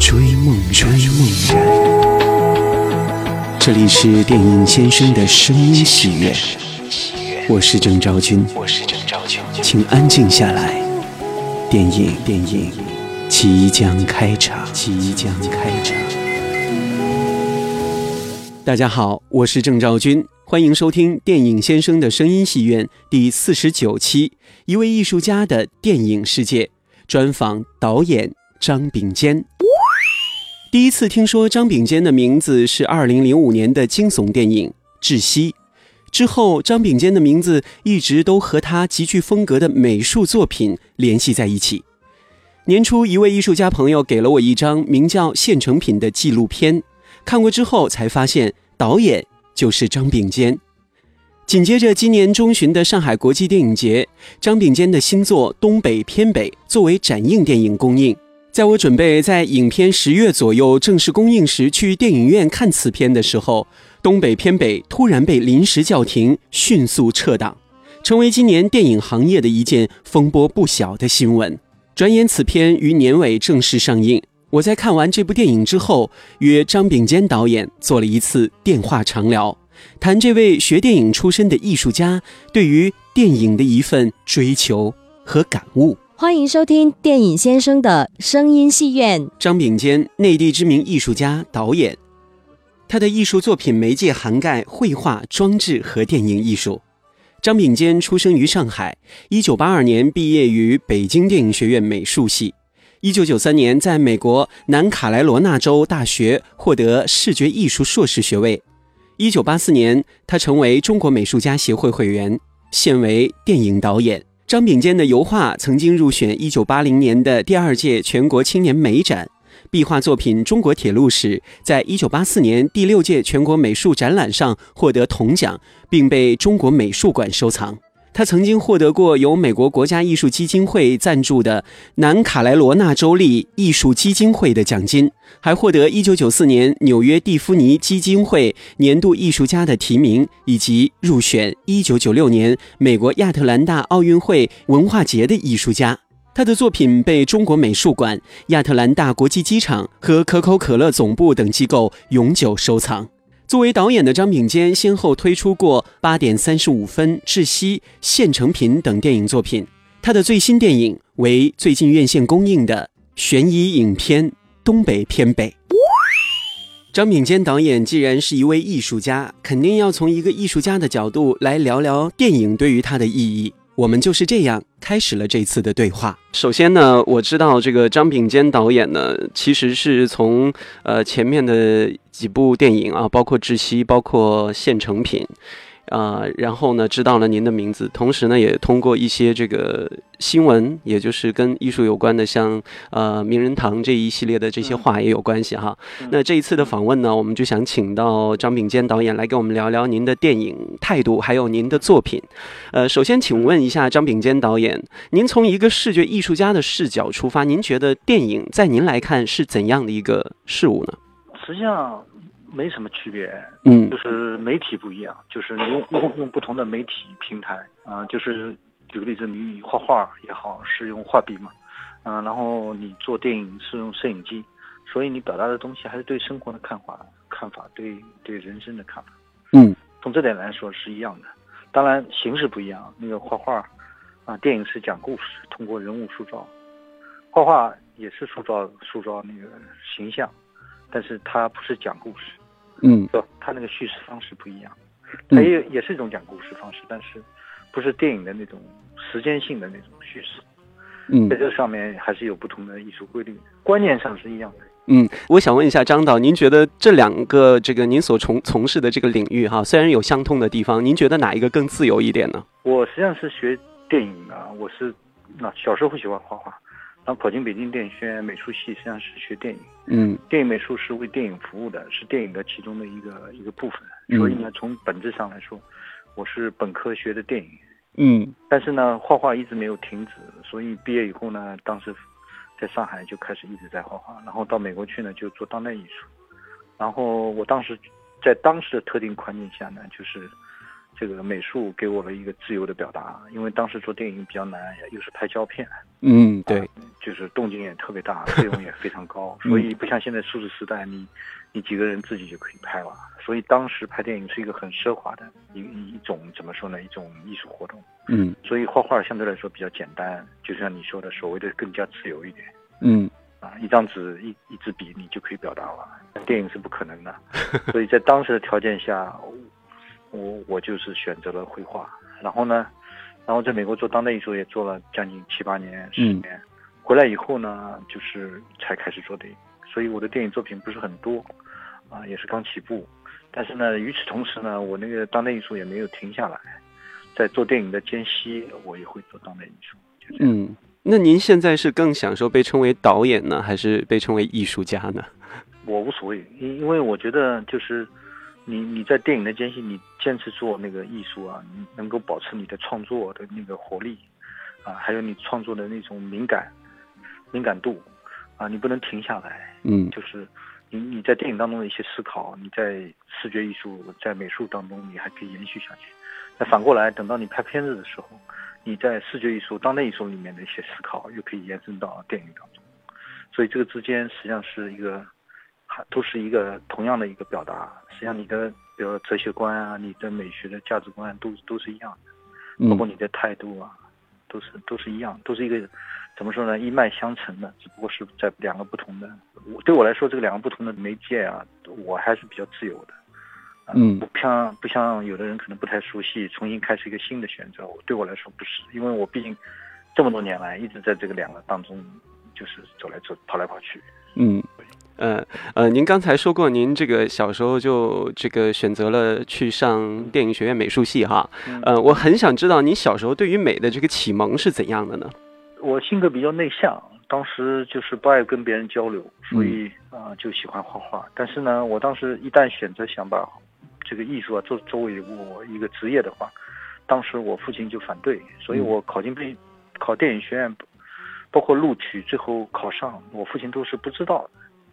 追梦追梦人。这里是电影先生的声音喜悦，我是郑昭君，请安静下来，电影电影。即将开场，即将开场。大家好，我是郑兆君，欢迎收听电影先生的声音戏院第四十九期，一位艺术家的电影世界。专访导演张秉坚。第一次听说张秉坚的名字是二零零五年的惊悚电影《窒息》，之后张秉坚的名字一直都和他极具风格的美术作品联系在一起。年初，一位艺术家朋友给了我一张名叫《现成品》的纪录片。看过之后才发现，导演就是张秉坚。紧接着，今年中旬的上海国际电影节，张秉坚的新作《东北偏北》作为展映电影公映。在我准备在影片十月左右正式公映时去电影院看此片的时候，《东北偏北》突然被临时叫停，迅速撤档，成为今年电影行业的一件风波不小的新闻。转眼，此片于年尾正式上映。我在看完这部电影之后，约张秉坚导演做了一次电话长聊，谈这位学电影出身的艺术家对于电影的一份追求和感悟。欢迎收听电影先生的声音戏院。张秉坚，内地知名艺术家、导演，他的艺术作品媒介涵盖绘画、装置和电影艺术。张秉坚出生于上海，一九八二年毕业于北京电影学院美术系。一九九三年，在美国南卡莱罗纳州大学获得视觉艺术硕士学位。一九八四年，他成为中国美术家协会会员，现为电影导演。张秉坚的油画曾经入选一九八零年的第二届全国青年美展，壁画作品《中国铁路史》在一九八四年第六届全国美术展览上获得铜奖，并被中国美术馆收藏。他曾经获得过由美国国家艺术基金会赞助的南卡莱罗纳州立艺术基金会的奖金，还获得1994年纽约蒂芙尼基金会年度艺术家的提名，以及入选1996年美国亚特兰大奥运会文化节的艺术家。他的作品被中国美术馆、亚特兰大国际机场和可口可乐总部等机构永久收藏。作为导演的张秉坚，先后推出过《八点三十五分》《窒息》《现成品》等电影作品。他的最新电影为最近院线公映的悬疑影片《东北偏北》。张秉坚导演既然是一位艺术家，肯定要从一个艺术家的角度来聊聊电影对于他的意义。我们就是这样开始了这次的对话。首先呢，我知道这个张秉坚导演呢，其实是从呃前面的几部电影啊，包括《窒息》，包括《现成品》。啊，然后呢，知道了您的名字，同时呢，也通过一些这个新闻，也就是跟艺术有关的，像呃名人堂这一系列的这些话也有关系哈。那这一次的访问呢，我们就想请到张秉坚导演来跟我们聊聊您的电影态度，还有您的作品。呃，首先请问一下张秉坚导演，您从一个视觉艺术家的视角出发，您觉得电影在您来看是怎样的一个事物呢？实际上。没什么区别，嗯，就是媒体不一样，就是你用用用不同的媒体平台啊，就是举个例子，你画画也好是用画笔嘛，啊，然后你做电影是用摄影机，所以你表达的东西还是对生活的看法、看法，对对人生的看法，嗯，从这点来说是一样的，当然形式不一样，那个画画啊，电影是讲故事，通过人物塑造，画画也是塑造塑造那个形象，但是它不是讲故事。嗯，不，他那个叙事方式不一样，他也也是一种讲故事方式，但是不是电影的那种时间性的那种叙事。嗯，在这上面还是有不同的艺术规律，观念上是一样的。嗯，我想问一下张导，您觉得这两个这个您所从从事的这个领域哈，虽然有相通的地方，您觉得哪一个更自由一点呢？我实际上是学电影的，我是那小时候会喜欢画画，后考进北京电影学院美术系，实际上是学电影。嗯电影美术是为电影服务的，是电影的其中的一个一个部分。嗯所以呢，从本质上来说，我是本科学的电影，嗯但是呢，画画一直没有停止。所以毕业以后呢，当时在上海就开始一直在画画，然后到美国去呢就做当代艺术。然后我当时在当时的特定环境下呢，就是这个美术给我了一个自由的表达，因为当时做电影比较难，又是拍胶片，嗯，对，就是动静也特别大，费用也非常高，所以不像现在数字时代，你你几个人自己就可以拍了。所以当时拍电影是一个很奢华的一一种怎么说呢，一种艺术活动。嗯所以画画相对来说比较简单，就像你说的，所谓的更加自由一点嗯啊，一张纸一一支笔你就可以表达了，电影是不可能的。所以在当时的条件下，我我就是选择了绘画，然后呢，然后在美国做当代艺术也做了将近七八年、十嗯年，回来以后呢，就是才开始做电影，所以我的电影作品不是很多，啊，也是刚起步。但是呢，与此同时呢，我那个当代艺术也没有停下来，在做电影的间隙，我也会做当代艺术。就这样嗯。那您现在是更享受被称为导演呢，还是被称为艺术家呢？我无所谓，因因为我觉得就是你你在电影的间隙，你坚持做那个艺术啊，你能够保持你的创作的那个活力啊，还有你创作的那种敏感敏感度啊，你不能停下来。嗯就是你你在电影当中的一些思考，你在视觉艺术、在美术当中，你还可以延续下去。那反过来，等到你拍片子的时候，你在视觉艺术、当代艺术里面的一些思考，又可以延伸到电影当中。所以这个之间实际上是一个，还都是一个同样的一个表达。实际上你的比如哲学观啊，你的美学的价值观都都是一样的，包括嗯你的态度啊，都是都是一样，都是一个怎么说呢？一脉相承的，只不过是在两个不同的。我对我来说，这个两个不同的媒介啊，我还是比较自由的。啊嗯不像不像有的人可能不太熟悉，重新开始一个新的选择。我对我来说不是，因为我毕竟这么多年来一直在这个两个当中，就是走来走跑来跑去。嗯。呃呃，您刚才说过，您这个小时候就这个选择了去上电影学院美术系哈。嗯呃，我很想知道您小时候对于美的这个启蒙是怎样的呢？我性格比较内向，当时就是不爱跟别人交流，所以啊、呃就喜欢画画。但是呢，我当时一旦选择想把这个艺术啊做作为我一个职业的话，当时我父亲就反对，所以我考进电考电影学院，包括录取最后考上，我父亲都是不知道的，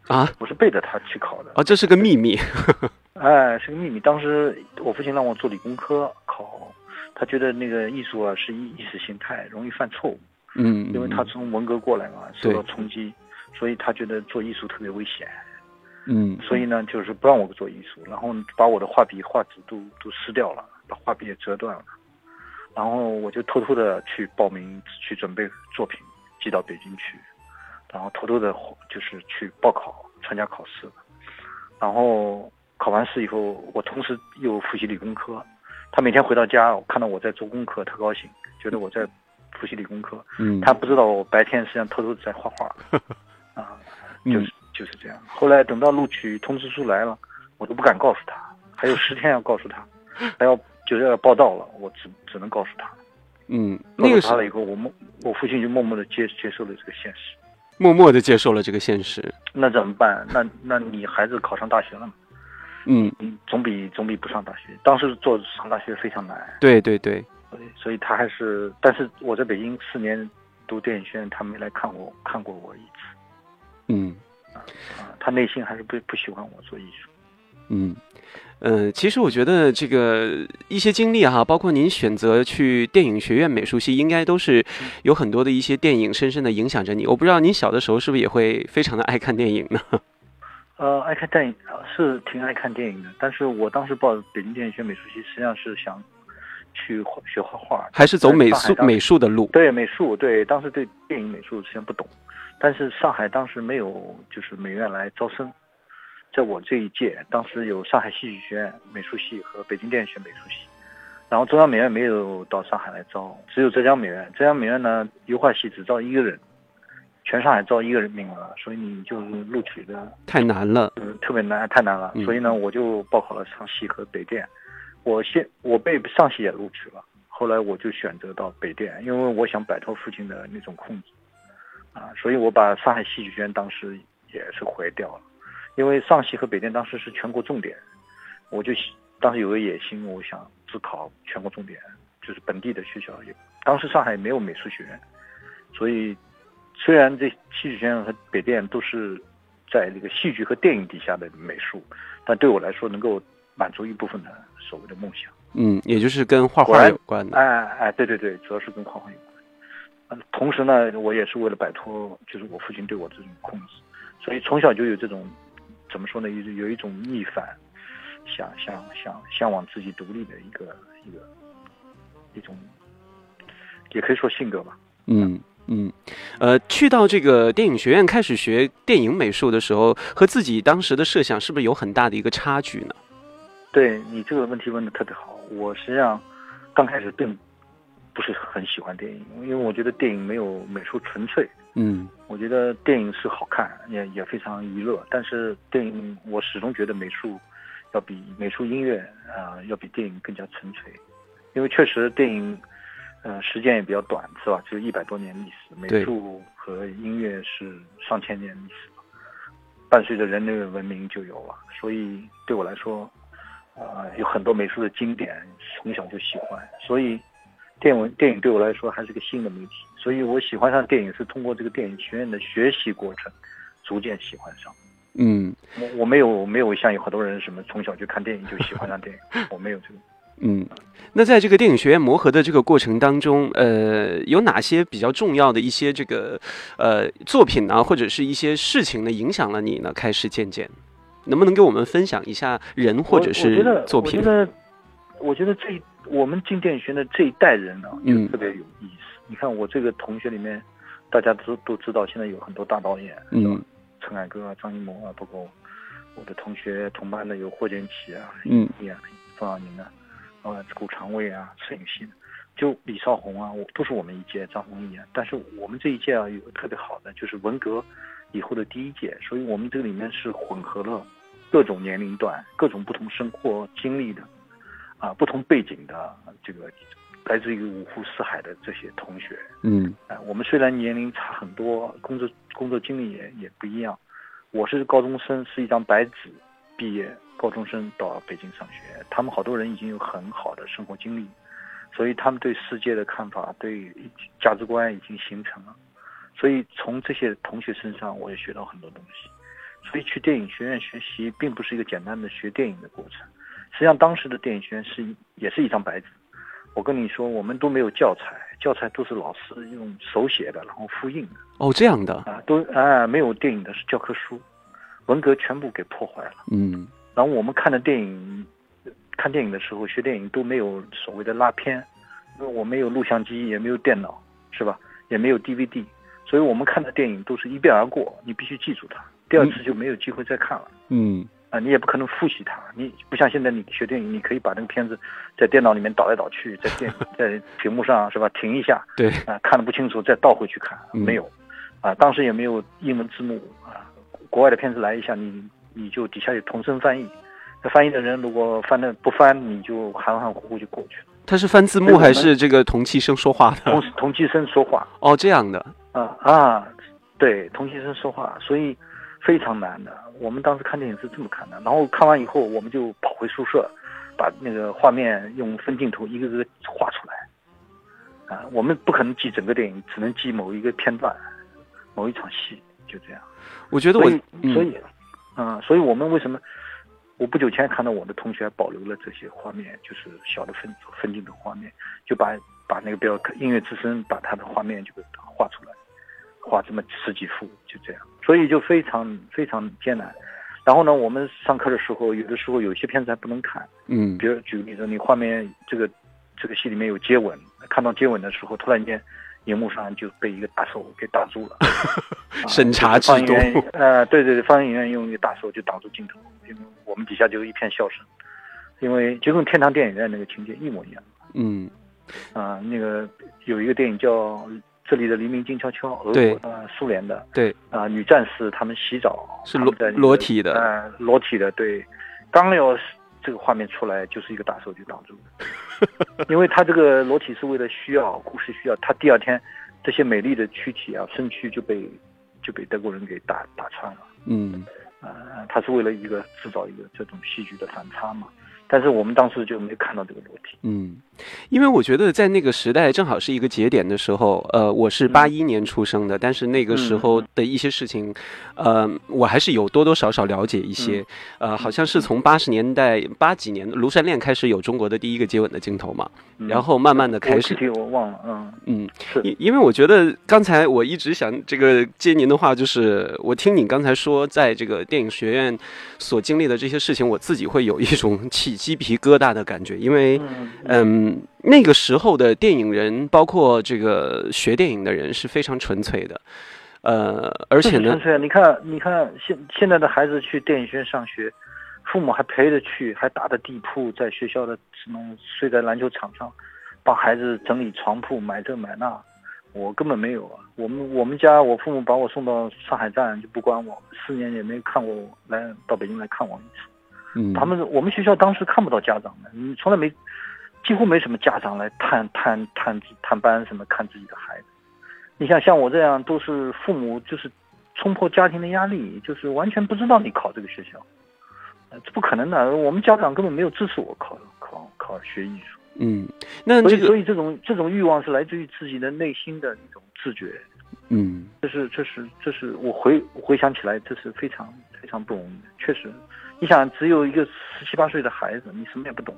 啊，我是背着他去考的。啊，这是个秘密。哎，是个秘密。当时我父亲让我做理工科考，他觉得那个艺术啊是意意识形态，容易犯错误。嗯，因为他从文革过来嘛，受到冲击，所以他觉得做艺术特别危险，嗯所以呢，就是不让我做艺术，然后把我的画笔、画纸都都撕掉了，把画笔也折断了，然后我就偷偷的去报名去准备作品，寄到北京去，然后偷偷的就是去报考参加考试，然后考完试以后，我同时又复习理工科，他每天回到家，看到我在做功课，特高兴，觉得我在复习理工科。嗯，他不知道我白天实际上偷偷在画画，啊，嗯就是就是这样。后来等到录取通知书来了，我都不敢告诉他，还有十天要告诉他，还要就是要报到了，我只只能告诉他。嗯，告那诉他了以后，我默我父亲就默默的接接受了这个现实。默默的接受了这个现实。那怎么办？那那你孩子考上大学了吗？嗯，你总比总比不上大学。当时做上大学非常难，对对对，所以所以他还是，但是我在北京四年读电影学院，他没来看我看过我一次。嗯啊，他内心还是不不喜欢我做艺术。嗯。嗯，其实我觉得这个一些经历哈，包括您选择去电影学院美术系，应该都是有很多的一些电影深深的影响着你。我不知道您小的时候是不是也会非常的爱看电影呢？呃，爱看电影呃是挺爱看电影的，但是我当时报北京电影学美术系，实际上是想去学画画，还是走美术美术的路？对美术，对当时对电影美术实际上不懂，但是上海当时没有就是美院来招生，在我这一届，当时有上海戏剧学院美术系和北京电影学美术系，然后中央美院没有到上海来招，只有浙江美院。浙江美院呢，油画系只招一个人，全上海招一个人名额，所以你就是录取的太难了。呃特别难，太难了嗯。所以呢，我就报考了上戏和北电。我先我被上戏也录取了，后来我就选择到北电，因为我想摆脱父亲的那种控制。啊，所以我把上海戏剧学院当时也是毁掉了，因为上戏和北电当时是全国重点，我就当时有个野心，我想自考全国重点，就是本地的学校。也当时上海没有美术学院，所以虽然这戏剧学院和北电都是在那个戏剧和电影底下的美术，但对我来说能够满足一部分的所谓的梦想。嗯，也就是跟画画有关的。哎哎，对对对，主要是跟画画有关。同时呢，我也是为了摆脱，就是我父亲对我这种控制，所以从小就有这种，怎么说呢？有有一种逆反，想想想向往自己独立的一个一个一种，也可以说性格吧。嗯嗯，呃，去到这个电影学院开始学电影美术的时候，和自己当时的设想是不是有很大的一个差距呢？对你这个问题问的特别好，我实际上刚开始并。不是很喜欢电影，因为我觉得电影没有美术纯粹。嗯，我觉得电影是好看，也也非常娱乐。但是电影，我始终觉得美术要比美术音乐啊，要比电影更加纯粹。因为确实电影，呃，时间也比较短，是吧？就一百多年历史，美术和音乐是上千年历史，伴随着人类的文明就有了。所以对我来说，啊，有很多美术的经典，从小就喜欢。所以。电文电影对我来说还是个新的媒体，所以我喜欢上电影是通过这个电影学院的学习过程，逐渐喜欢上。嗯，我我没有没有像有很多人什么从小就看电影就喜欢上电影，我没有这个。嗯，那在这个电影学院磨合的这个过程当中，呃，有哪些比较重要的一些这个呃作品呢，或者是一些事情呢，影响了你呢？开始渐渐，能不能给我们分享一下人或者是作品？我觉得，我觉得这。我们进电影学院的这一代人呢，就特别有意思。你看我这个同学里面，大家都都知道，现在有很多大导演，嗯，陈凯歌啊、张艺谋啊，包括我的同学同班的有霍建起啊，嗯，冯小宁啊，呃，顾长卫啊，陈雨欣，就李少红啊，我都是我们一届，张丰毅啊。但是我们这一届啊，有个特别好的，就是文革以后的第一届，所以我们这个里面是混合了各种年龄段、各种不同生活经历的。啊，不同背景的这个来自于五湖四海的这些同学，嗯，啊，我们虽然年龄差很多，工作工作经历也也不一样。我是高中生，是一张白纸毕业，高中生到北京上学。他们好多人已经有很好的生活经历，所以他们对世界的看法、对价值观已经形成了。所以从这些同学身上，我也学到很多东西。所以去电影学院学习，并不是一个简单的学电影的过程。实际上，当时的电影学院是也是一张白纸。我跟你说，我们都没有教材，教材都是老师用手写的，然后复印的。哦，这样的啊，都啊没有电影的是教科书，文革全部给破坏了。嗯，然后我们看的电影，看电影的时候学电影都没有所谓的拉片，因为我没有录像机，也没有电脑，是吧？也没有 DVD，所以我们看的电影都是一遍而过，你必须记住它，第二次就没有机会再看了。嗯。啊，你也不可能复习它，你不像现在你学电影，你可以把那个片子在电脑里面倒来倒去，在电 在屏幕上是吧？停一下，对，啊，看的不清楚再倒回去看，没有，啊，当时也没有英文字幕啊，国外的片子来一下，你你就底下有同声翻译，那翻译的人如果翻的不翻，你就含含糊糊就过去了。他是翻字幕还是这个同期声说话的？同同期声说话。哦，这样的。啊啊，对，同期声说话，所以。非常难的，我们当时看电影是这么看的，然后看完以后，我们就跑回宿舍，把那个画面用分镜头一个个画出来。啊，我们不可能记整个电影，只能记某一个片段，某一场戏，就这样。我觉得我，所以，嗯，所以我们为什么？我不久前看到我的同学保留了这些画面，就是小的分分镜头画面，就把把那个音乐之声把他的画面就给画出来。画这么十几幅，就这样，所以就非常非常艰难。然后呢，我们上课的时候，有的时候有些片子还不能看，嗯，比如举个例子，你画面这个这个戏里面有接吻，看到接吻的时候，突然间，荧幕上就被一个大手给挡住了。审查制度。呃，对对对，放映员用一个大手就挡住镜头，因为我们底下就一片笑声，因为就跟天堂电影院那个情节一模一样。嗯，啊，那个有一个电影叫。这里的黎明静悄悄，俄国呃苏联的对。啊女战士她们洗澡是裸裸体的。呃裸体的对，刚要这个画面出来就是一个大手就挡住了，因为他这个裸体是为了需要故事需要，他第二天这些美丽的躯体啊身躯就被就被德国人给打打穿了。嗯。呃，他是为了一个制造一个这种戏剧的反差嘛。但是我们当时就没看到这个裸体。嗯，因为我觉得在那个时代正好是一个节点的时候，呃，我是八一年出生的，但是那个时候的一些事情，呃，我还是有多多少少了解一些。呃，好像是从八十年代八几年《庐山恋》开始有中国的第一个接吻的镜头嘛，然后慢慢的开始。具体我忘了，嗯嗯，是因因为我觉得刚才我一直想这个接您的话，就是我听你刚才说，在这个电影学院所经历的这些事情，我自己会有一种 起鸡皮疙瘩的感觉，因为嗯，那个时候的电影人，包括这个学电影的人是非常纯粹的，呃，而且呢纯，粹啊！你看，你看现现在的孩子去电影学院上学，父母还陪着去，还打着地铺，在学校的什么睡在篮球场上，帮孩子整理床铺，买这买那。我根本没有啊！我们我们家我父母把我送到上海站就不管我，四年也没看过我来到北京来看我一次。嗯，他们我们学校当时看不到家长的，你从来没，几乎没什么家长来探探探探班什么看自己的孩子。你像像我这样，都是父母就是冲破家庭的压力，就是完全不知道你考这个学校，呃这不可能的。我们家长根本没有支持我考考考学艺术，嗯，那所这个以所以这种这种欲望是来自于自己的内心的一种自觉。嗯这是这是这是我回回想起来，这是非常非常不容易的。确实，你想只有一个十七八岁的孩子，你什么也不懂，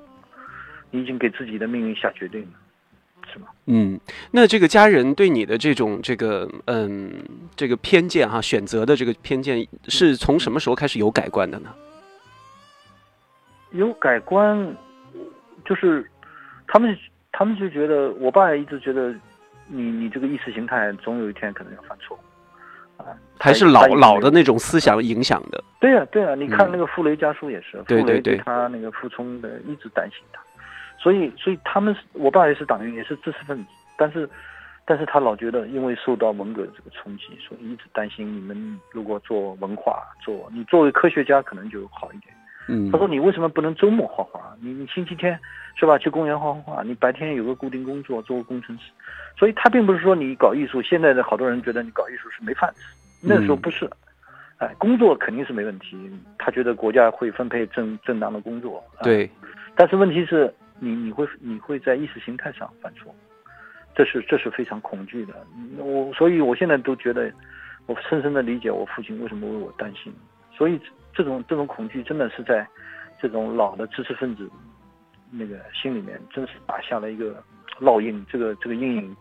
你已经给自己的命运下决定了，是吗？嗯，那这个家人对你的这种这个嗯这个偏见哈、选择的这个偏见是从什么时候开始有改观的呢？有改观，就是他们他们就觉得，我爸也一直觉得你你这个意识形态总有一天可能要犯错还是老老的那种思想影响的？对呀、对呀、你看嗯那个傅雷家书也是，对对傅雷对对他那个傅聪的一直担心他，所以所以他们是我爸也是党员，也是知识分子，但是但是他老觉得因为受到文革的这个冲击，所以一直担心你们如果做文化，做你作为科学家可能就好一点。嗯他说你为什么不能周末画画？你你星期天是吧去公园画画画，你白天有个固定工作做个工程师，所以他并不是说你搞艺术，现在的好多人觉得你搞艺术是没饭吃，那时候不是。哎，工作肯定是没问题，他觉得国家会分配正正当的工作。啊对，但是问题是你你会你会在意识形态上犯错，这是这是非常恐惧的。我所以我现在都觉得，我深深的理解我父亲为什么为我担心。所以这种这种恐惧真的是在这种老的知识分子那个心里面，真是打下了一个烙印。这个这个阴影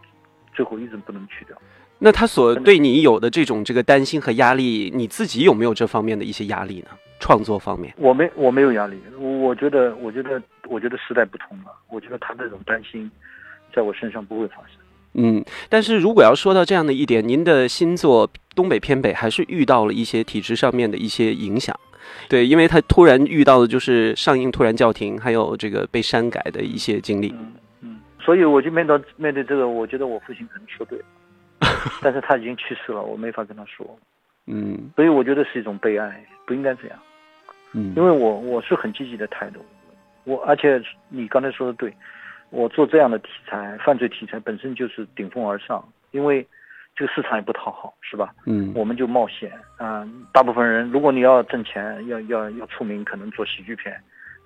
最后一直不能去掉。那他所对你有的这种这个担心和压力，你自己有没有这方面的一些压力呢？创作方面？我没我没有压力，我觉得我觉得我觉得时代不同了，我觉得他这种担心在我身上不会发生。嗯，但是如果要说到这样的一点，您的新作《东北偏北》还是遇到了一些体制上面的一些影响，对，因为他突然遇到的就是上映突然叫停，还有这个被删改的一些经历。嗯嗯，所以我就面对面对这个，我觉得我父亲可能说对了，但是他已经去世了，我没法跟他说，嗯。所以我觉得是一种悲哀，不应该这样，嗯。因为我我是很积极的态度，我而且你刚才说的对，我做这样的题材，犯罪题材本身就是顶峰而上，因为这个市场也不讨好，是吧？嗯我们就冒险啊、大部分人，如果你要挣钱，要要要出名，可能做喜剧片，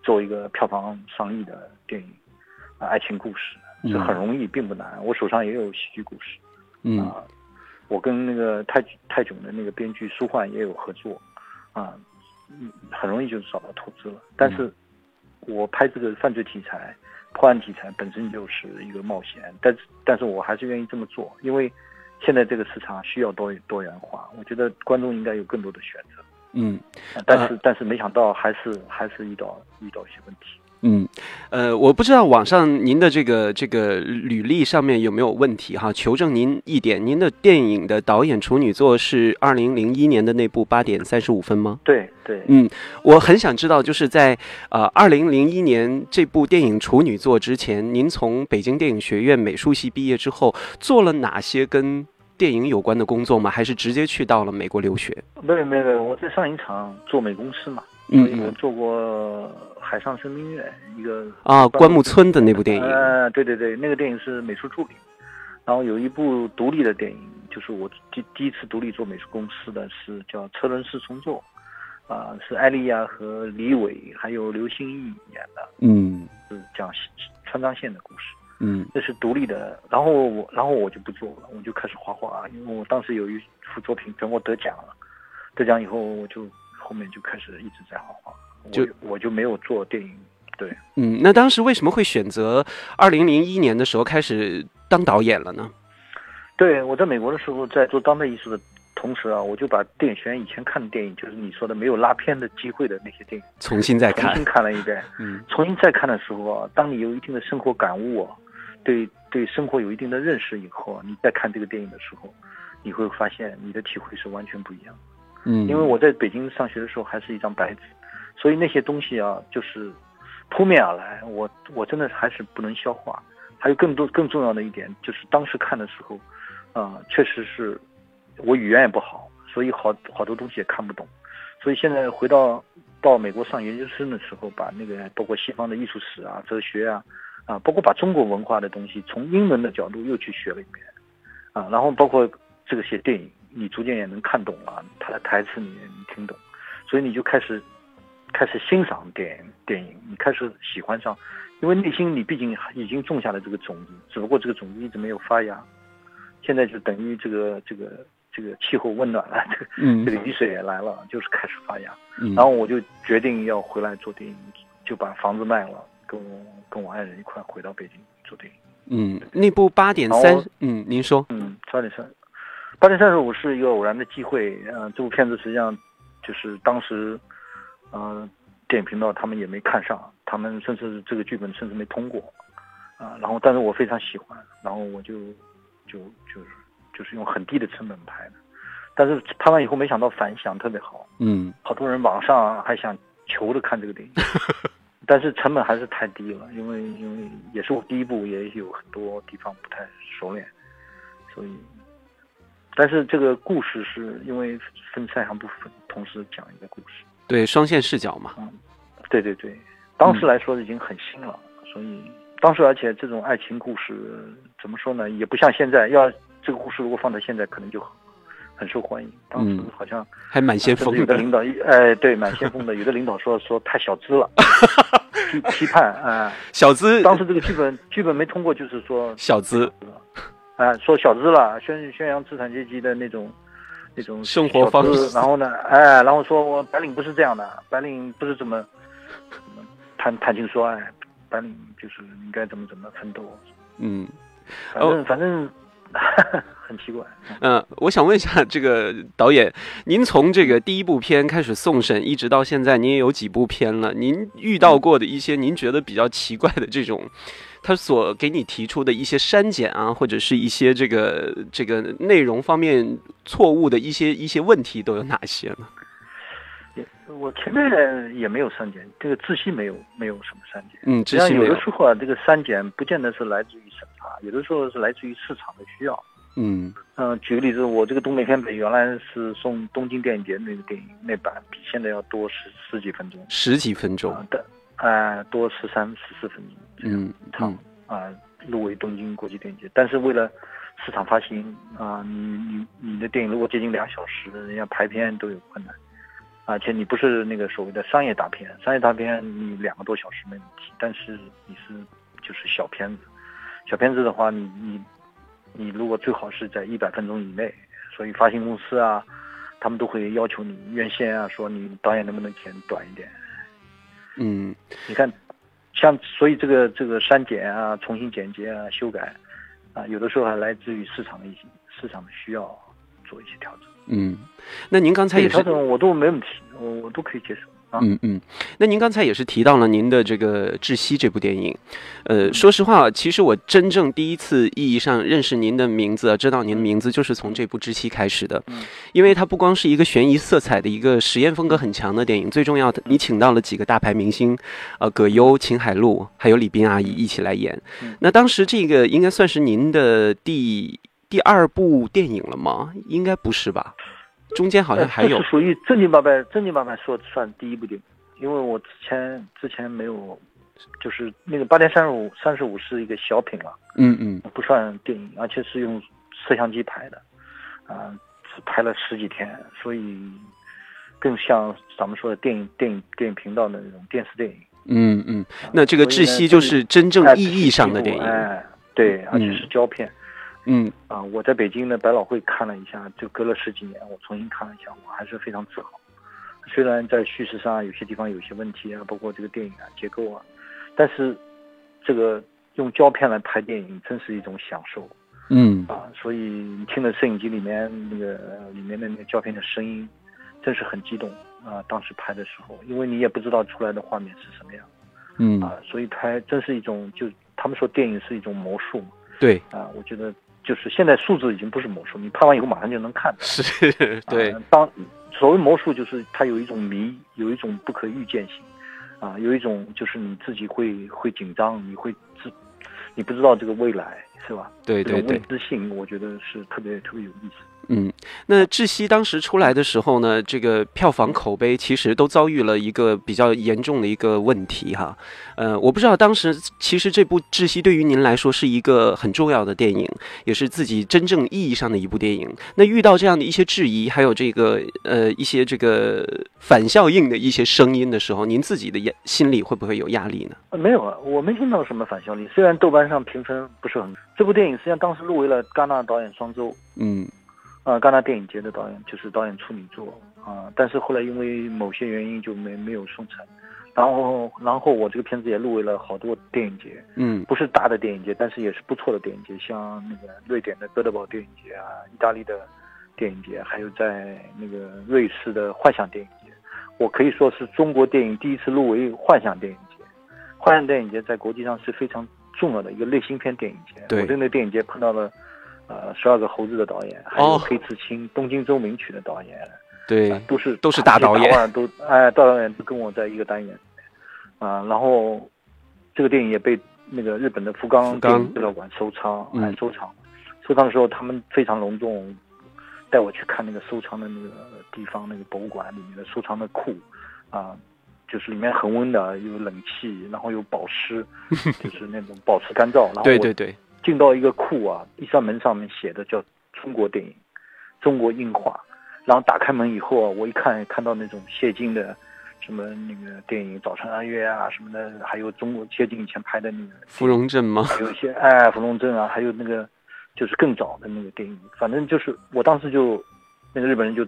做一个票房上亿的电影，啊、爱情故事是很容易，并不难。我手上也有喜剧故事嗯啊，我跟那个泰泰囧的那个编剧舒焕也有合作，啊，嗯很容易就找到投资了。但是，我拍这个犯罪题材、破案题材本身就是一个冒险，但是但是我还是愿意这么做，因为现在这个市场需要多多元化，我觉得观众应该有更多的选择。嗯啊但是、但是没想到还是还是遇到遇到一些问题。嗯，呃，我不知道网上您的这个这个履历上面有没有问题哈？求证您一点，您的电影的导演处女作是二零零一年的那部《八点三十五分》吗？对对，嗯，我很想知道，就是在呃二零零一年这部电影处女作之前，您从北京电影学院美术系毕业之后，做了哪些跟电影有关的工作吗？还是直接去到了美国留学？没有没有没有，我在上影厂做美工师嘛，嗯做过《海上生命月》一个啊，关牧村的那部电影，呃，对对对，那个电影是美术助理，然后有一部独立的电影，就是我第第一次独立做美术公司的是叫《车轮式重做》，啊，是艾丽亚和李伟还有刘心义演的，嗯是讲川藏线的故事。嗯这是独立的，然后我然后我就不做了，我就开始画画，因为我当时有一幅作品全国得奖了，得奖以后我就后面就开始一直在画画，我就我就没有做电影，对，嗯。那当时为什么会选择二零零一年的时候开始当导演了呢？对我在美国的时候在做当代艺术的同时啊，我就把电影学院以前看的电影，就是你说的没有拉片的机会的那些电影，重新再看重新，看了一遍，嗯重新再看的时候啊，当你有一定的生活感悟啊，对对生活有一定的认识以后啊，你再看这个电影的时候，你会发现你的体会是完全不一样的。嗯，因为我在北京上学的时候还是一张白纸，所以那些东西啊，就是扑面而来，我我真的还是不能消化。还有更多更重要的一点，就是当时看的时候，啊、确实是我语言也不好，所以好好多东西也看不懂。所以现在回到到美国上研究生的时候，把那个包括西方的艺术史啊、哲学啊，啊，包括把中国文化的东西从英文的角度又去学了一遍，啊，然后包括这个些电影，你逐渐也能看懂了，他的台词你也能听懂，所以你就开始开始欣赏电影电影，你开始喜欢上，因为内心你毕竟已经种下了这个种子，只不过这个种子一直没有发芽，现在就等于这个这个这个气候温暖了，这个嗯这个雨水也来了，就是开始发芽。嗯，然后我就决定要回来做电影，就把房子卖了，跟我跟我爱人一块回到北京做电影。嗯，那部八点三，嗯，您说，嗯，八点三，八点三十五是一个偶然的机会。嗯、这部片子实际上就是当时，嗯、电影频道他们也没看上，他们甚至这个剧本甚至没通过。啊、然后但是我非常喜欢，然后我就就就是就是用很低的成本拍的，但是拍完以后没想到反响特别好。嗯好多人网上还想求着看这个电影，但是成本还是太低了，因为因为也是我第一部，也有很多地方不太熟练，所以，但是这个故事是因为分三行部分，同时讲一个故事。对，双线视角嘛，嗯对对对，当时来说已经很新了，所以当时而且这种爱情故事怎么说呢，也不像现在，要这个故事如果放在现在，可能就很很受欢迎。当时嗯好像。还蛮先锋的，有的领导，哎，对，蛮先锋的。有的领导说说太小资了，批批判啊、小资，当时这个剧本剧本没通过，就是说小资，啊、说小资了，宣宣扬资产阶级的那种那种生活方式然后呢，哎，然后说我白领不是这样的，白领不是怎么怎么谈谈情说爱，白领就是应该怎么怎么奋斗，嗯。反正、反正 很奇怪。嗯，我想问一下这个导演，您从这个第一部片开始送审，一直到现在，您也有几部片了？您遇到过的一些您觉得比较奇怪的这种，他所给你提出的一些删减啊，或者是一些这个这个内容方面错误的一些一些问题都有哪些呢？也我前面也没有删减，这个窒息没有没有什么删减。嗯，实际上有知悉没有的？时候啊，这个删减不见得是来自于有的时候是来自于市场的需要。嗯嗯、举个例子，我这个东北片本原来是送东京电影节那个电影那版，比现在要多十十几分钟十几分钟啊，的，哎、多十三十四分钟嗯长嗯啊、入围东京国际电影节。但是为了市场发行啊、你你你的电影如果接近两小时，人家排片都有困难。而且你不是那个所谓的商业大片，商业大片你两个多小时没问题，但是你是就是小片子，小片子的话，你你你如果最好是在一百分钟以内，所以发行公司啊，他们都会要求你院线啊，说你导演能不能剪短一点。嗯你看，像所以这个这个删减啊、重新剪接啊、修改啊，有的时候还来自于市场的一些市场的需要做一些调整。嗯，那您刚才也调整我都没问题，我我都可以接受啊。嗯嗯，那您刚才也是提到了您的这个《窒息》这部电影，呃，说实话，其实我真正第一次意义上认识您的名字，知道您的名字，就是从这部《窒息》开始的嗯，因为它不光是一个悬疑色彩的一个实验风格很强的电影，最重要的，你请到了几个大牌明星，呃，葛优、秦海璐还有李冰阿姨一起来演嗯。那当时这个应该算是您的第第二部电影了吗？应该不是吧？中间好像还有属于正经八百正经八百说算第一部电影，因为我之前之前没有就是那个八点三十五三十五是一个小品了，嗯嗯不算电影，而且是用摄像机拍的，啊、拍了十几天，所以更像咱们说的电影电影电影频道的那种电视电影。嗯嗯，那这个窒息就是真正哎意义上的电影。哎，对，而且是胶片。嗯啊，我在北京的百老汇看了一下，就隔了十几年，我重新看了一下，我还是非常自豪。虽然在叙事上有些地方有些问题啊，包括这个电影啊结构啊，但是这个用胶片来拍电影真是一种享受嗯啊！所以你听着摄影机里面那个呃里面的那个胶片的声音，真是很激动啊！当时拍的时候，因为你也不知道出来的画面是什么样嗯，啊，所以拍真是一种就他们说电影是一种魔术嘛。对，啊，我觉得就是现在数字已经不是魔术，你拍完以后马上就能看到。是，对啊，当所谓魔术就是它有一种迷，有一种不可预见性，啊，有一种就是你自己会会紧张，你会自，你不知道这个未来是吧？对对对，自信，我觉得是特别特别有意思。嗯，那窒息当时出来的时候呢，这个票房口碑其实都遭遇了一个比较严重的一个问题哈。呃，我不知道当时其实这部《窒息》对于您来说是一个很重要的电影，也是自己真正意义上的一部电影。那遇到这样的一些质疑，还有这个呃一些这个反效应的一些声音的时候，您自己的压心里会不会有压力呢？呃没有啊，我没听到什么反效应。虽然豆瓣上评分不是很，这部电影实际上当时入围了戛纳导演双周，嗯。啊，戛纳电影节的导演就是导演处女作啊，但是后来因为某些原因就没没有送成，然后然后我这个片子也入围了好多电影节，嗯。不是大的电影节，但是也是不错的电影节，像那个瑞典的哥德堡电影节啊，意大利的电影节，还有在那个瑞士的幻想电影节，我可以说是中国电影第一次入围幻想电影节。幻想电影节在国际上是非常重要的一个类型片电影节。对。我在那电影节碰到了。呃，十二个猴子的导演，还有哦黑刺青、东京周名曲的导演，对啊，都是都是大导演。大都 哎，大导演都跟我在一个单元，啊，然后这个电影也被那个日本的福冈电影资料馆收藏，收藏，收藏的时候他们非常隆重，带我去看那个收藏的那个地方，那个博物馆里面的收藏的库，啊。就是里面恒温的，有冷气，然后有保湿，就是那种保持干燥。然后对对对，进到一个库啊，一扇门上面写的叫中国电影，中国映画。然后打开门以后啊，我一看看到那种谢晋的什么那个电影《早春二月》啊什么的，还有中国谢晋以前拍的那个芙蓉镇吗？还有一些哎芙蓉镇啊，还有那个就是更早的那个电影，反正就是我当时就那个日本人就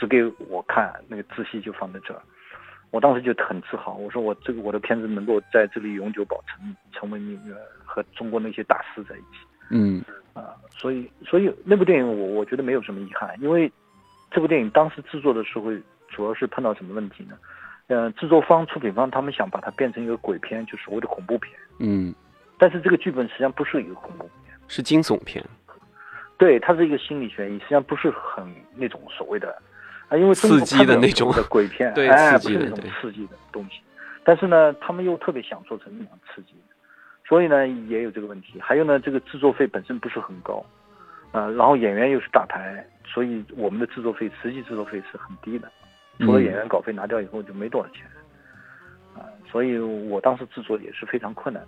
指给我看那个字戏就放在这儿。我当时就很自豪，我说我这个我的片子能够在这里永久保存，成为那个和中国那些大师在一起嗯啊，所以所以那部电影我我觉得没有什么遗憾，因为这部电影当时制作的时候主要是碰到什么问题呢？呃，制作方、出品方他们想把它变成一个鬼片，就所谓的恐怖片，嗯，但是这个剧本实际上不是一个恐怖片，是惊悚片。对，它是一个心理悬疑，实际上不是很那种所谓的。啊，因为刺激的那种的 鬼片，对哎，刺激的不是那种刺激的东西。但是呢，他们又特别想做成那种刺激的，所以呢，也有这个问题。还有呢，这个制作费本身不是很高，啊、然后演员又是大牌，所以我们的制作费实际制作费是很低的，除了嗯演员稿费拿掉以后就没多少钱，啊、所以我当时制作也是非常困难。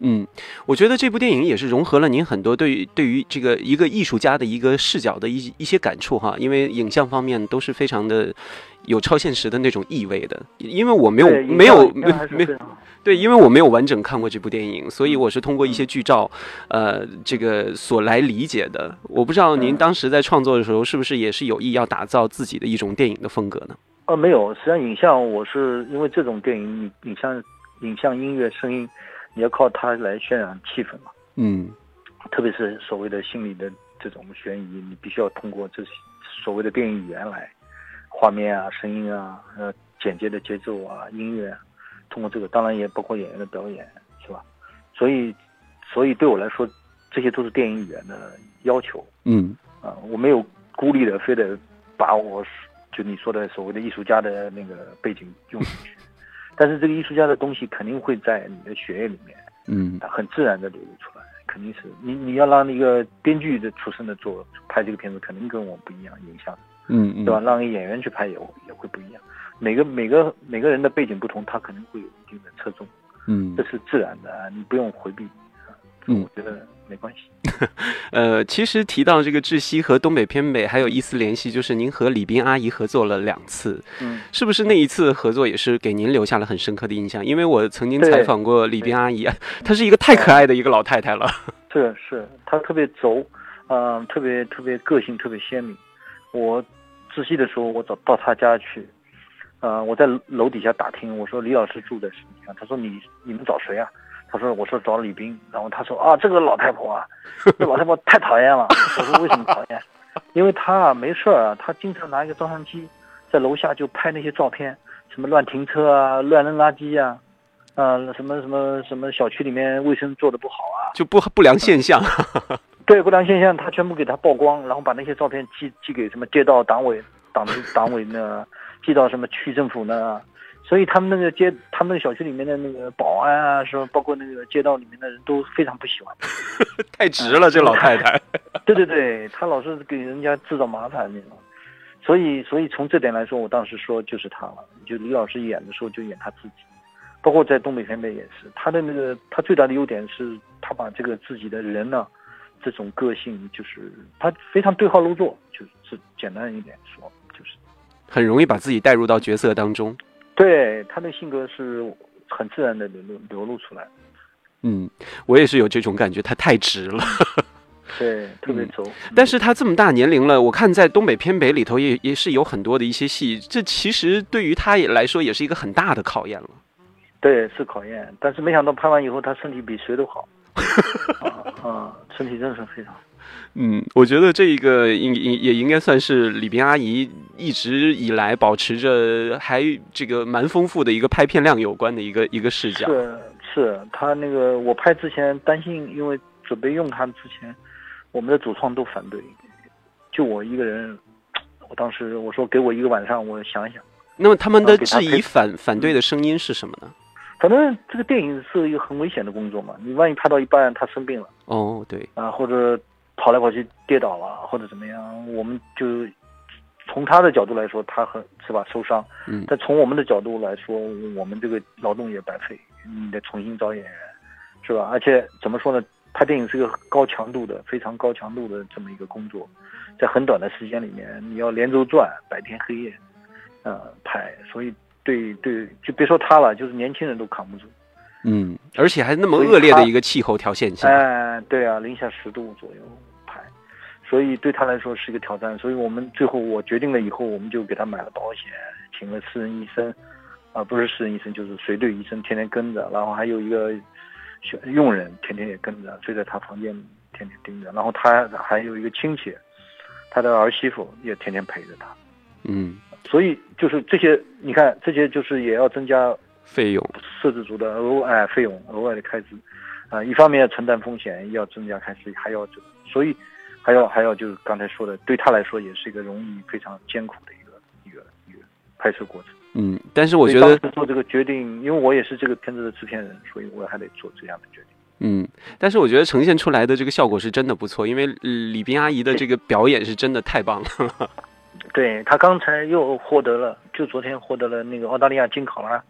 嗯，我觉得这部电影也是融合了您很多对于对于这个一个艺术家的一个视角的一一些感触哈，因为影像方面都是非常的有超现实的那种意味的。因为我没有没有没没对，因为我没有完整看过这部电影，所以我是通过一些剧照，呃，这个所来理解的。我不知道您嗯当时在创作的时候，是不是也是有意要打造自己的一种电影的风格呢？呃，没有，实际上影像我是因为这种电影，你影像、影像、音乐、声音，你要靠它来渲染气氛嘛。嗯特别是所谓的心理的这种悬疑，你必须要通过这些所谓的电影语言来，画面啊、声音啊、呃简洁的节奏啊、音乐啊，通过这个，当然也包括演员的表演，是吧？所以，所以对我来说，这些都是电影语言的要求嗯啊、我没有孤立的非得把我就你说的所谓的艺术家的那个背景用进去，但是这个艺术家的东西肯定会在你的血液里面。嗯。它很自然的流露出来，肯定是。你你要让那个编剧的出身的做拍这个片子，肯定跟我不一样，影响嗯嗯，对吧？让一个演员去拍也也会不一样，每个每个每个人的背景不同，他肯定会有一定的侧重。嗯。这是自然的，你不用回避。嗯。我觉得没关系。呃，其实提到这个窒息和东北偏北还有一丝联系，就是您和李冰阿姨合作了两次，嗯，是不是那一次合作也是给您留下了很深刻的印象？因为我曾经采访过李冰阿姨，她是一个太可爱的一个老太太了。是是，她特别轴，嗯、特别特别个性，特别鲜明。我窒息的时候，我找到她家去，呃，我在楼底下打听，我说李老师住在什么地方？他说你你们找谁啊？他说我说找李斌，然后他说啊这个老太婆啊，这老太婆太讨厌了。我说为什么讨厌？因为他啊没事儿啊，她经常拿一个照相机在楼下就拍那些照片，什么乱停车啊、乱扔垃圾啊，呃什么什么什么小区里面卫生做的不好啊，就不不良现象，对不良现象，他全部给他曝光，然后把那些照片寄寄给什么街道党委、党党委呢，寄到什么区政府呢，所以他们那个街，他们那个小区里面的那个保安啊，什么包括那个街道里面的人都非常不喜欢。太直了，这老太太。对 对对，她老是给人家制造麻烦那种。所以，所以从这点来说，我当时说就是她了。就李老师演的时候就演她自己，包括在东北片北也是。他的那个他最大的优点是他把这个自己的人呢，这种个性就是他非常对号入座，就是简单一点说，就是很容易把自己带入到角色当中。对他的性格是很自然的流露流露出来。嗯，我也是有这种感觉，他太直了。对，特别轴。但是他这么大年龄了，我看在东北偏北里头也也是有很多的一些戏，这其实对于他也来说也是一个很大的考验了。对，是考验，但是没想到拍完以后，他身体比谁都好。啊啊，身体真的是非常好。嗯，我觉得这一个应应也应该算是李冰阿姨一直以来保持着还这个蛮丰富的一个拍片量有关的一个一个视角。是是，他那个我拍之前担心，因为准备用他之前，我们的主创都反对，就我一个人。我当时我说给我一个晚上，我想想。那么他们的质疑反反对的声音是什么呢？反正这个电影是一个很危险的工作嘛，你万一拍到一半他生病了哦，对，啊，或者跑来跑去跌倒了，或者怎么样，我们就从他的角度来说，他很是吧受伤，嗯但从我们的角度来说，我们这个劳动也白费，你得重新找演员，是吧？而且怎么说呢？拍电影是个高强度的、非常高强度的这么一个工作，在很短的时间里面，你要连轴转，白天黑夜，呃，拍，所以对对，就别说他了，就是年轻人都扛不住。嗯，而且还那么恶劣的一个气候条件下，哎，对啊，零下十度左右拍，所以对他来说是一个挑战。所以我们最后我决定了以后，我们就给他买了保险，请了私人医生，啊、不是私人医生，就是随队医生，天天跟着，然后还有一个小佣人，天天也跟着，睡在他房间，天天盯着。然后他还有一个亲戚，他的儿媳妇也天天陪着他。嗯，所以就是这些，你看这些就是也要增加费用，设置组的额外费用、额外的开支，啊、一方面要承担风险，要增加开支，还要这个，所以还要还要就是刚才说的，对他来说也是一个容易非常艰苦的一个一个一个拍摄过程。嗯，但是我觉得，做这个决定，因为我也是这个片子的制片人，所以我还得做这样的决定。嗯，但是我觉得呈现出来的这个效果是真的不错，因为呃李冰阿姨的这个表演是真的太棒了。对他刚才又获得了，就昨天获得了那个澳大利亚金考拉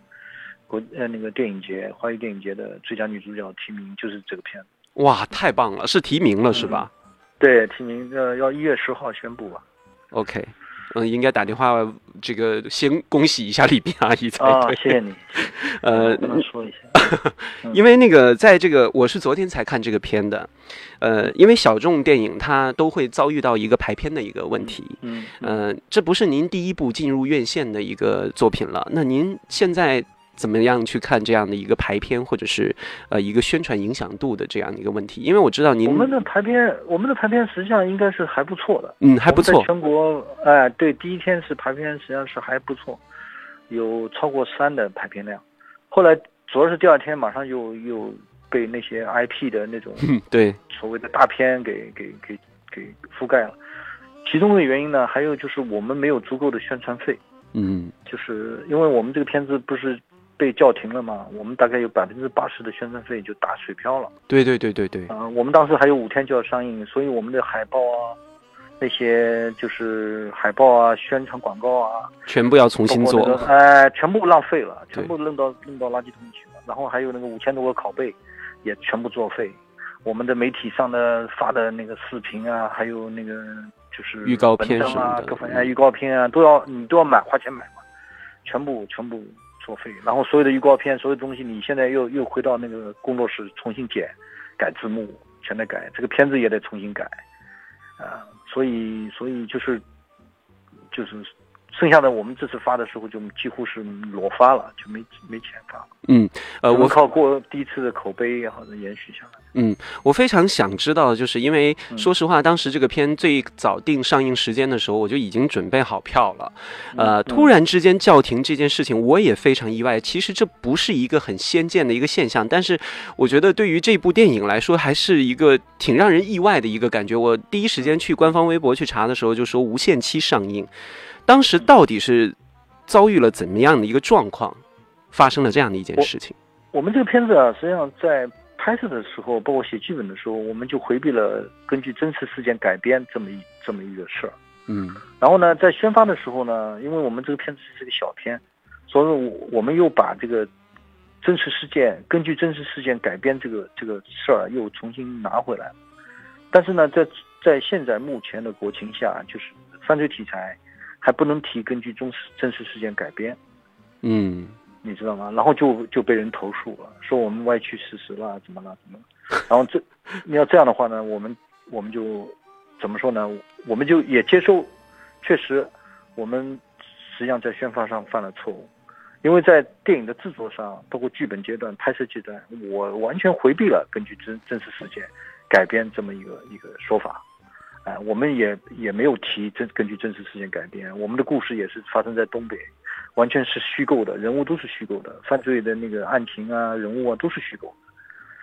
国呃那个电影节华语电影节的最佳女主角提名，就是这个片子。哇，太棒了，是提名了是吧、对，提名呃要一月十号宣布吧。o k 嗯，应该打电话这个先恭喜一下李斌阿姨才啊，对。谢谢你。呃，跟他说一下。因为那个在这个我是昨天才看这个片的，呃，因为小众电影它都会遭遇到一个排片的一个问题，嗯，呃，这不是您第一部进入院线的一个作品了，那您现在怎么样去看这样的一个排片，或者是呃一个宣传影响度的这样的一个问题？因为我知道您我们的排片，我们的排片实际上应该是还不错的，嗯还不错全国，哎、对，第一天是排片实际上是还不错，有超过三的排片量。后来主要是第二天马上又又被那些 IP 的那种嗯 对，所谓的大片给给给给覆盖了。其中的原因呢，还有就是我们没有足够的宣传费，嗯就是因为我们这个片子不是被叫停了嘛，我们大概有百分之八十的宣传费就打水漂了。对对对对对，啊、我们当时还有五天就要上映，所以我们的海报啊，那些就是海报啊、宣传广告啊，全部要重新做哎、全部浪费了，全部扔到扔到垃圾桶里去了。然后还有那个五千多个拷贝，也全部作废。我们的媒体上的发的那个视频啊，还有那个就是预告片啊什么，的各方面预告片啊，都要你都要买花钱买嘛，全部全部作废。然后所有的预告片，所有东西，你现在又又回到那个工作室重新剪，改字幕，全在改，这个片子也得重新改，啊，所以所以就是就是剩下的我们这次发的时候就几乎是裸发了，就没没钱发了。嗯，呃，我靠过第一次的口碑，也好，能延续下来。嗯，我非常想知道，就是因为嗯说实话，当时这个片最早定上映时间的时候，我就已经准备好票了。呃，嗯突然之间叫停这件事情，我也非常意外。其实这不是一个很先见的一个现象，但是我觉得对于这部电影来说，还是一个挺让人意外的一个感觉。我第一时间去官方微博去查的时候，就说无限期上映。当时到底是遭遇了怎么样的一个状况，发生了这样的一件事情？我们这个片子啊，实际上在拍摄的时候，包括写剧本的时候，我们就回避了根据真实事件改编这么一这么一个事儿。嗯然后呢，在宣发的时候呢，因为我们这个片子是个小片，所以我我们又把这个真实事件根据真实事件改编这个这个事儿又重新拿回来。但是呢，在在现在目前的国情下，就是犯罪题材还不能提根据真实真实事件改编，嗯你知道吗？然后就就被人投诉了，说我们歪曲事实了，怎么了怎么了？然后这你要这样的话呢，我们我们就怎么说呢？我们就也接受，确实我们实际上在宣发上犯了错误，因为在电影的制作上，包括剧本阶段、拍摄阶段，我完全回避了根据真真实事件改编这么一个一个说法。啊，我们也也没有提真根据真实事件改编，我们的故事也是发生在东北，完全是虚构的，人物都是虚构的，犯罪的那个案情啊、人物啊都是虚构的。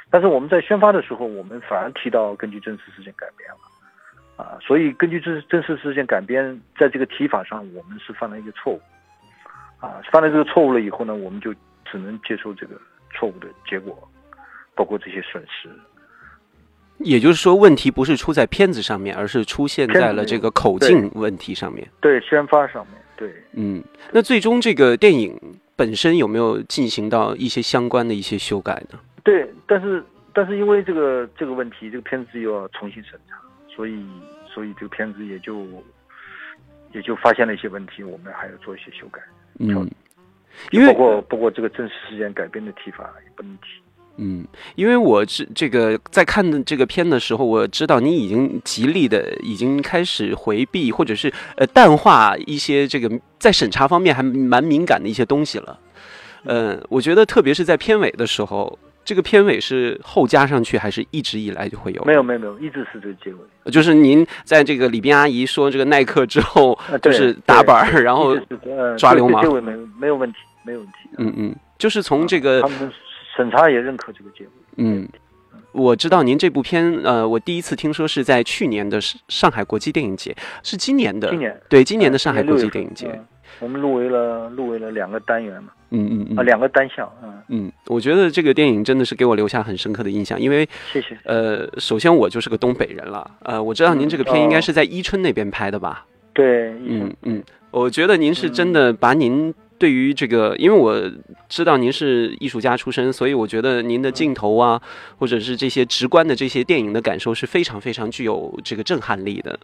但是我们在宣发的时候，我们反而提到根据真实事件改编了，啊，所以根据真真实事件改编，在这个提法上，我们是犯了一个错误，啊，犯了这个错误了以后呢，我们就只能接受这个错误的结果，包括这些损失。也就是说，问题不是出在片子上面，而是出现在了这个口径问题上面。对宣发上面，对，嗯，那最终这个电影本身有没有进行到一些相关的一些修改呢？对，但是但是因为这个这个问题，这个片子又要重新审查，所以所以这个片子也就也就发现了一些问题，我们还要做一些修改，嗯，因为不过不过这个真实事件改编的提法也不能提。嗯，因为我是这个在看的这个片的时候，我知道你已经极力的已经开始回避或者是呃淡化一些这个在审查方面还蛮敏感的一些东西了。嗯，我觉得特别是在片尾的时候，这个片尾是后加上去，还是一直以来就会有？没有没有没有，一直是这个结尾。就是您在这个李斌阿姨说这个耐克之后，就是打板儿，然后抓流氓这个结尾没没有问题，没有问题。嗯嗯，就是从这个他们审查也认可这个节目。嗯，我知道您这部片，呃，我第一次听说是在去年的上上海国际电影节，是今年的，今年。对今年的上海国际电影节，嗯我们入围了入围了两个单元嘛，嗯，嗯嗯。啊两个单项，嗯，嗯，我觉得这个电影真的是给我留下很深刻的印象，因为谢谢。呃，首先我就是个东北人了，呃，我知道您这个片应该是在伊春那边拍的吧？对，嗯嗯，我觉得您是真的把您对于这个，因为我知道您是艺术家出身，所以我觉得您的镜头啊，或者是这些直观的这些电影的感受是非常非常具有这个震撼力的。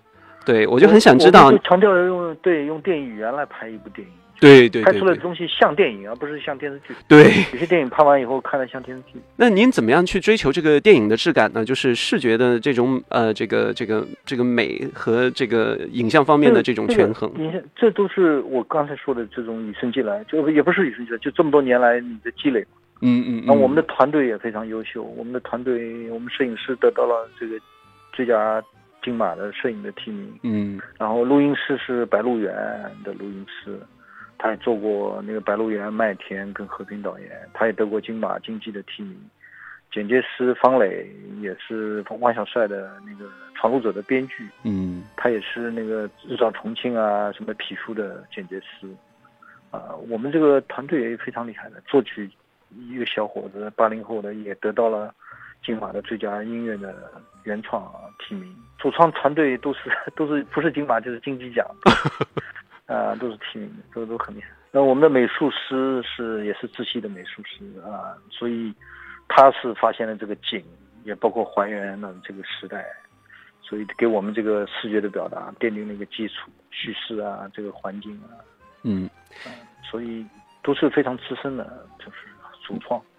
对，我就很想知道，强调要用对用电影语言来拍一部电影，对对对对拍出来的东西像电影，而不是像电视剧。对。有些电影拍完以后看了像电视剧。那您怎么样去追求这个电影的质感呢？就是视觉的这种呃，这个这个这个美和这个影像方面的这种权衡。你看，这都是我刚才说的这种与生俱来，就也不是与生俱来，就这么多年来你的积累。嗯嗯那我们的团队也非常优秀，我们的团队，我们摄影师得到了这个最佳金马的摄影的提名，嗯然后录音师是白鹿原的录音师，他也做过那个白鹿原、麦田跟和平导演，他也得过金马金鸡的提名。剪接师方磊也是汪小帅的那个《闯入者》的编剧，嗯他也是那个《日照重庆》啊什么皮肤的剪接师，啊、我们这个团队也非常厉害的，作曲一个小伙子八零后的也得到了金马的最佳音乐的原创提名，主创团队都是 都是不是金马就是金鸡奖，啊，都是提名的，都都很厉害。那我们的美术师是也是自系的美术师啊，所以他是发现了这个景，也包括还原了这个时代，所以给我们这个视觉的表达奠定了一个基础，叙事啊，这个环境啊，嗯，所以都是非常资深的，就是主创。嗯，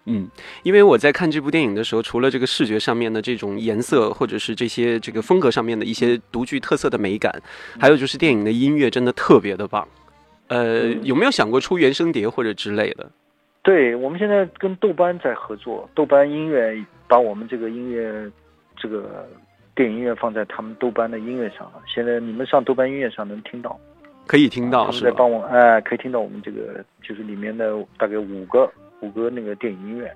因为我在看这部电影的时候，除了这个视觉上面的这种颜色，或者是这些这个风格上面的一些独具特色的美感，还有就是电影的音乐真的特别的棒。呃，有没有想过出原声碟或者之类的？对，我们现在跟豆瓣在合作，豆瓣音乐把我们这个音乐这个电影音乐放在他们豆瓣的音乐上了。现在你们上豆瓣音乐上能听到，可以听到，他们在帮我哎，可以听到我们这个就是里面的大概五个。谷歌那个电影音乐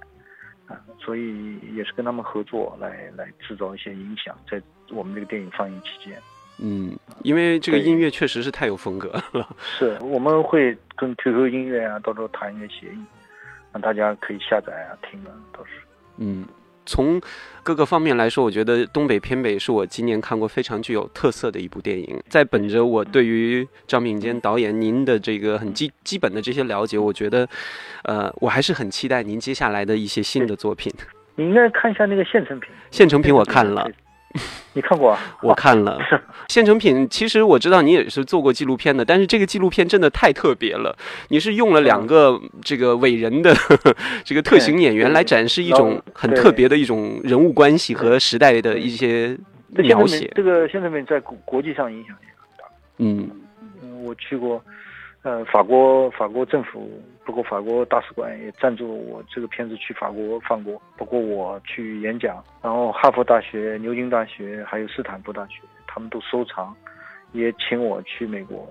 啊，所以也是跟他们合作来来制造一些影响，在我们这个电影放映期间。嗯，因为这个音乐确实是太有风格了。是，我们会跟 QQ 音乐啊，到时候谈一个协议，让大家可以下载啊听啊，都是。嗯。从各个方面来说，我觉得《东北偏北》是我今年看过非常具有特色的一部电影。在本着我对于张炳坚导演您的这个很基基本的这些了解，我觉得，呃，我还是很期待您接下来的一些新的作品。你应该看一下那个现成品。现成品我看了。你看过？我看了。现成品其实我知道你也是做过纪录片的，但是这个纪录片真的太特别了。你是用了两个这个伟人的 这个特型演员来展示一种很特别的一种人物关系和时代的一些描写。这个现成品在国国际上影响也很大。嗯，我去过。呃，法国法国政府，包括法国大使馆也赞助我这个片子去法国放过，包括我去演讲，然后哈佛大学、牛津大学还有斯坦福大学，他们都收藏，也请我去美国，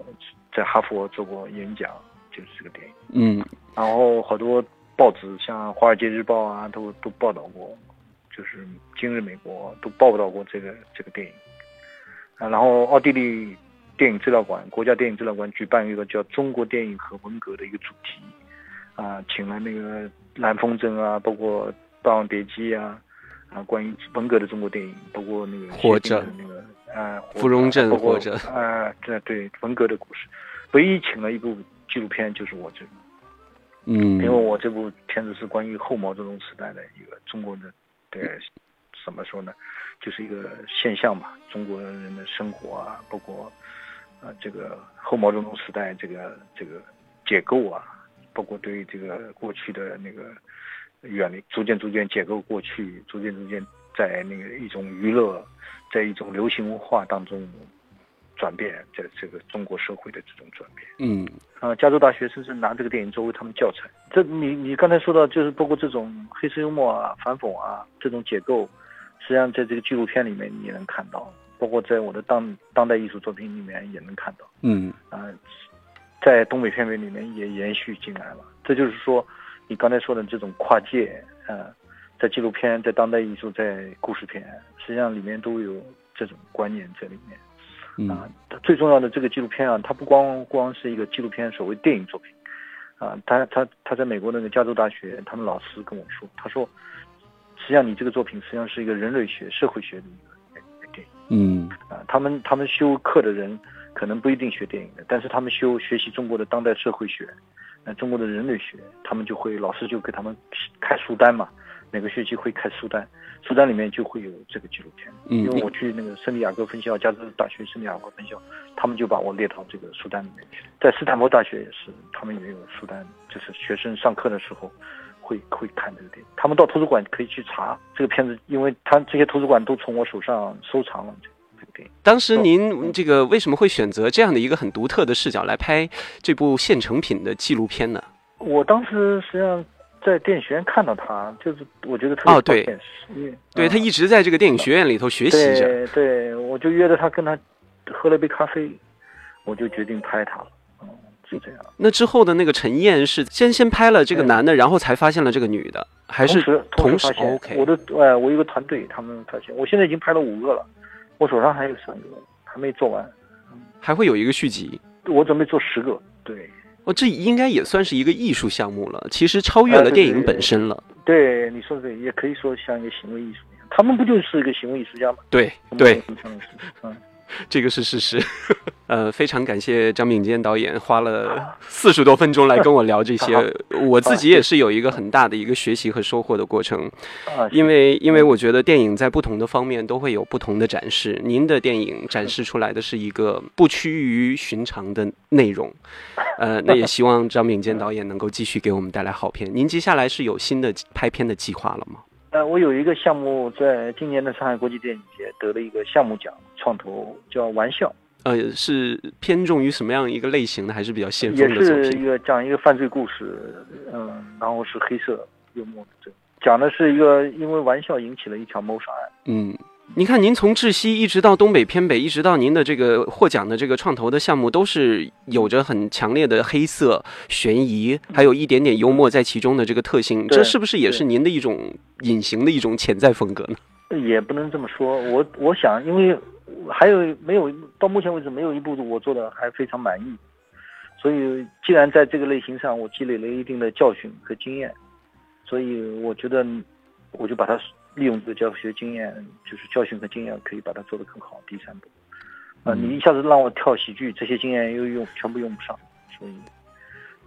在哈佛做过演讲，就是这个电影。嗯，然后好多报纸，像《华尔街日报》啊，都都报道过，就是《今日美国》都报道过这个这个电影。啊，然后奥地利。电影资料馆，国家电影资料馆举办一个叫“中国电影和文革”的一个主题，啊，请了那个蓝风筝啊，包括《霸王别姬》啊，啊，关于文革的中国电影，包括那个活着那个啊，芙蓉镇活着啊，这对文革的故事，唯一请了一部纪录片就是我这个，嗯，因为我这部片子是关于后毛泽东时代的一个中国的，对，怎么说呢，就是一个现象吧，中国人的生活啊，包括。啊，这个后毛泽东时代，这个这个解构啊，包括对这个过去的那个远离，逐渐逐渐解构过去，逐渐逐渐在那个一种娱乐，在一种流行文化当中转变，在这个中国社会的这种转变。嗯，啊，加州大学甚至拿这个电影作为他们教材。这你你刚才说到，就是包括这种黑色幽默啊、反讽啊这种解构，实际上在这个纪录片里面你也能看到。包括在我的当当代艺术作品里面也能看到，嗯啊，在东北片尾里面也延续进来了。这就是说，你刚才说的这种跨界，呃，在纪录片、在当代艺术、在故事片，实际上里面都有这种观念在里面。啊，最重要的这个纪录片啊，它不光光是一个纪录片，所谓电影作品，啊，他他他在美国那个加州大学，他们老师跟我说，他说，实际上你这个作品实际上是一个人类学、社会学的一个电影。嗯啊，他们他们修课的人可能不一定学电影的，但是他们修学习中国的当代社会学，呃，中国的人类学，他们就会老师就给他们开书单嘛，每个学期会开书单，书单里面就会有这个纪录片。嗯，因为我去那个圣地亚哥分校，加州大学圣地亚哥分校，他们就把我列到这个书单里面去。在斯坦福大学也是，他们也有书单，就是学生上课的时候。会会看这个电影，他们到图书馆可以去查这个片子，因为他这些图书馆都从我手上收藏了这这个当时您这个为什么会选择这样的一个很独特的视角来拍这部现成品的纪录片呢？我当时实际上在电影学院看到他，就是我觉得特别现实，因为对他一直在这个电影学院里头学习着。对，对我就约着他跟他喝了杯咖啡，我就决定拍他了。是这样。那之后的那个陈燕是先先拍了这个男的，然后才发现了这个女的，还是同时？OK，我的哎，我有个团队，他们发现，我现在已经拍了五个了，我手上还有三个还没做完，还会有一个续集。我准备做十个，对。哦，这应该也算是一个艺术项目了，其实超越了电影本身了。对，你说的也可以说像一个行为艺术一样，他们不就是一个行为艺术家吗？对对。嗯。这个是事实。呃，非常感谢张敏坚导演花了四十多分钟来跟我聊这些，我自己也是有一个很大的一个学习和收获的过程。啊，因为因为我觉得电影在不同的方面都会有不同的展示，您的电影展示出来的是一个不趋于寻常的内容，呃，那也希望张敏坚导演能够继续给我们带来好片。您接下来是有新的拍片的计划了吗？呃，我有一个项目，在今年的上海国际电影节得了一个项目奖，创投叫《玩笑》，呃，是偏重于什么样一个类型的，还是比较先也锋的作是一品？个讲一个犯罪故事，嗯，然后是黑色幽默的，这讲的是一个因为玩笑引起了一场谋杀案。嗯，您看，您从窒息一直到东北偏北，一直到您的这个获奖的这个创投的项目，都是有着很强烈的黑色、悬疑，还有一点点幽默在其中的这个特性。这是不是也是您的一种隐形的一种潜在风格呢？也不能这么说，我我想，因为还有没有到目前为止没有一部我做的还非常满意，所以既然在这个类型上我积累了一定的教训和经验，所以我觉得我就把它利用这个教学经验，就是教训和经验，可以把它做得更好。第三步，啊、嗯你一下子让我跳喜剧，这些经验又用全部用不上，所以。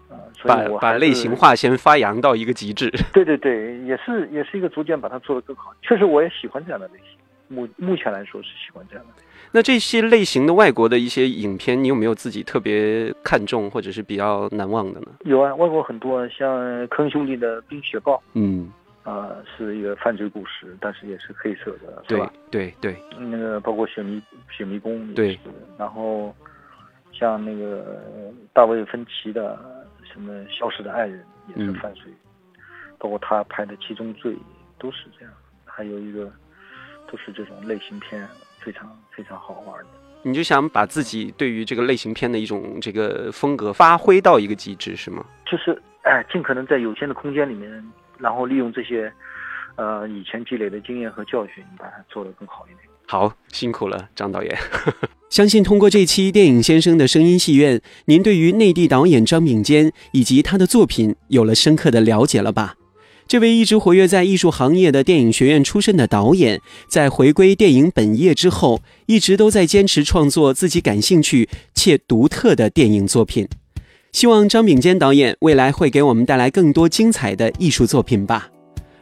啊，所把以我还是把类型化先发扬到一个极致。对对对，也是也是一个逐渐把它做得更好。确实，我也喜欢这样的类型。目目前来说是喜欢这样的。那这些类型的外国的一些影片，你有没有自己特别看重或者是比较难忘的呢？有啊，外国很多，像坑兄弟的《冰雪暴》嗯，啊、是一个犯罪故事，但是也是黑色的，是对吧？对对，那个包括雪迷雪迷宫也对是，然后像那个大卫芬奇的什么《消失的爱人》也是嗯犯罪，包括他拍的《七宗罪》都是这样，还有一个都是这种类型片，非常非常好玩的。你就想把自己对于这个类型片的一种这个风格发挥到一个极致，是吗？就是哎，尽可能在有限的空间里面，然后利用这些呃以前积累的经验和教训，把它做得更好一点。好，辛苦了，张导演。相信通过这期电影先生的声音戏院，您对于内地导演张秉坚以及他的作品有了深刻的了解了吧？这位一直活跃在艺术行业的电影学院出身的导演，在回归电影本业之后，一直都在坚持创作自己感兴趣且独特的电影作品。希望张秉坚导演未来会给我们带来更多精彩的艺术作品吧。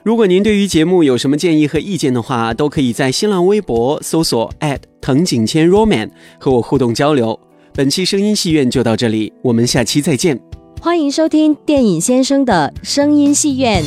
如果您对于节目有什么建议和意见的话，都可以在新浪微博搜索藤井千 Roman 和我互动交流。本期声音戏院就到这里，我们下期再见。欢迎收听电影先生的声音戏院。